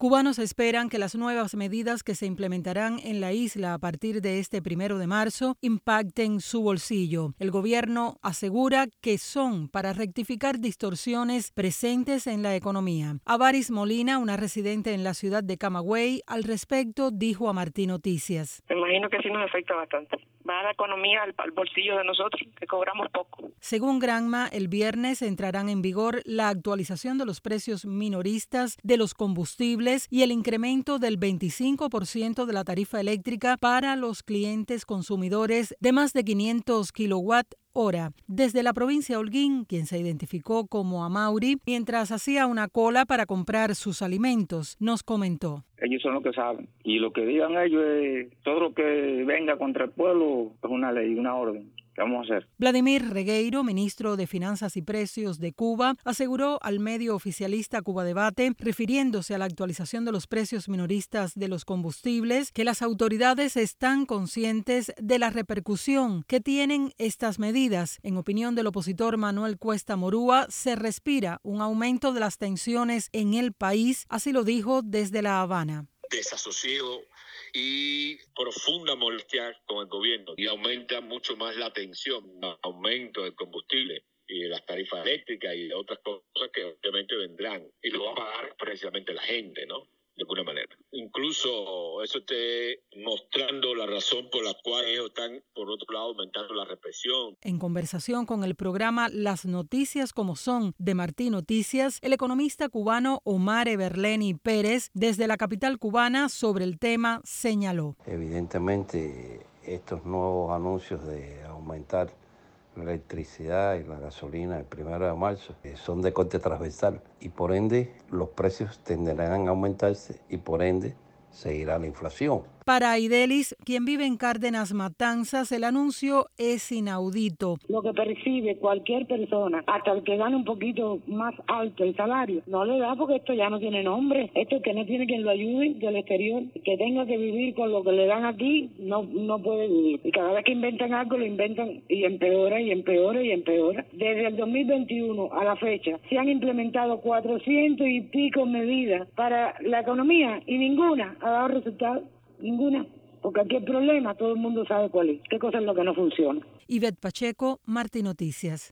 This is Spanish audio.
Cubanos esperan que las nuevas medidas que se implementarán en la isla a partir de este primero de marzo impacten su bolsillo. El gobierno asegura que son para rectificar distorsiones presentes en la economía. Avaris Molina, una residente en la ciudad de Camagüey, al respecto dijo a Martín Noticias. Me imagino que sí nos afecta bastante va a la economía al, bolsillo de nosotros, que cobramos poco. Según Granma, el viernes entrarán en vigor la actualización de los precios minoristas de los combustibles y el incremento del 25% de la tarifa eléctrica para los clientes consumidores de más de 500 kilowatt hora desde la provincia de Holguín, quien se identificó como Amauri, mientras hacía una cola para comprar sus alimentos, nos comentó. Ellos son los que saben. Y lo que digan ellos es todo lo que venga contra el pueblo es una ley, una orden vamos a hacer? Vladimir Regueiro, ministro de Finanzas y Precios de Cuba, aseguró al medio oficialista Cuba Debate, refiriéndose a la actualización de los precios minoristas de los combustibles, que las autoridades están conscientes de la repercusión que tienen estas medidas. En opinión del opositor Manuel Cuesta Morúa, se respira un aumento de las tensiones en el país, así lo dijo desde La Habana. Desasosiego y profunda molestia con el gobierno y aumenta mucho más la tensión, aumento del combustible y de las tarifas eléctricas y de otras cosas que obviamente vendrán y lo va a pagar precisamente la gente, ¿no? De alguna manera. Incluso eso esté mostrando la razón por la cual ellos están, por otro lado, aumentando la represión. En conversación con el programa Las Noticias como son de Martín Noticias, el economista cubano Omar Everleni Pérez, desde la capital cubana, sobre el tema, señaló. Evidentemente, estos nuevos anuncios de aumentar la electricidad y la gasolina el primero de marzo son de corte transversal y por ende los precios tenderán a aumentarse y por ende seguirá la inflación. Para Aidelis, quien vive en Cárdenas Matanzas, el anuncio es inaudito. Lo que percibe cualquier persona, hasta el que gane un poquito más alto el salario, no le da porque esto ya no tiene nombre. Esto que no tiene quien lo ayude del exterior, que tenga que vivir con lo que le dan aquí, no, no puede vivir. Y cada vez que inventan algo, lo inventan y empeora y empeora y empeora. Desde el 2021 a la fecha, se han implementado 400 y pico medidas para la economía y ninguna ha dado resultados. Ninguna. Porque aquí el problema, todo el mundo sabe cuál es. ¿Qué cosa es lo que no funciona? Ivette Pacheco, Martín Noticias.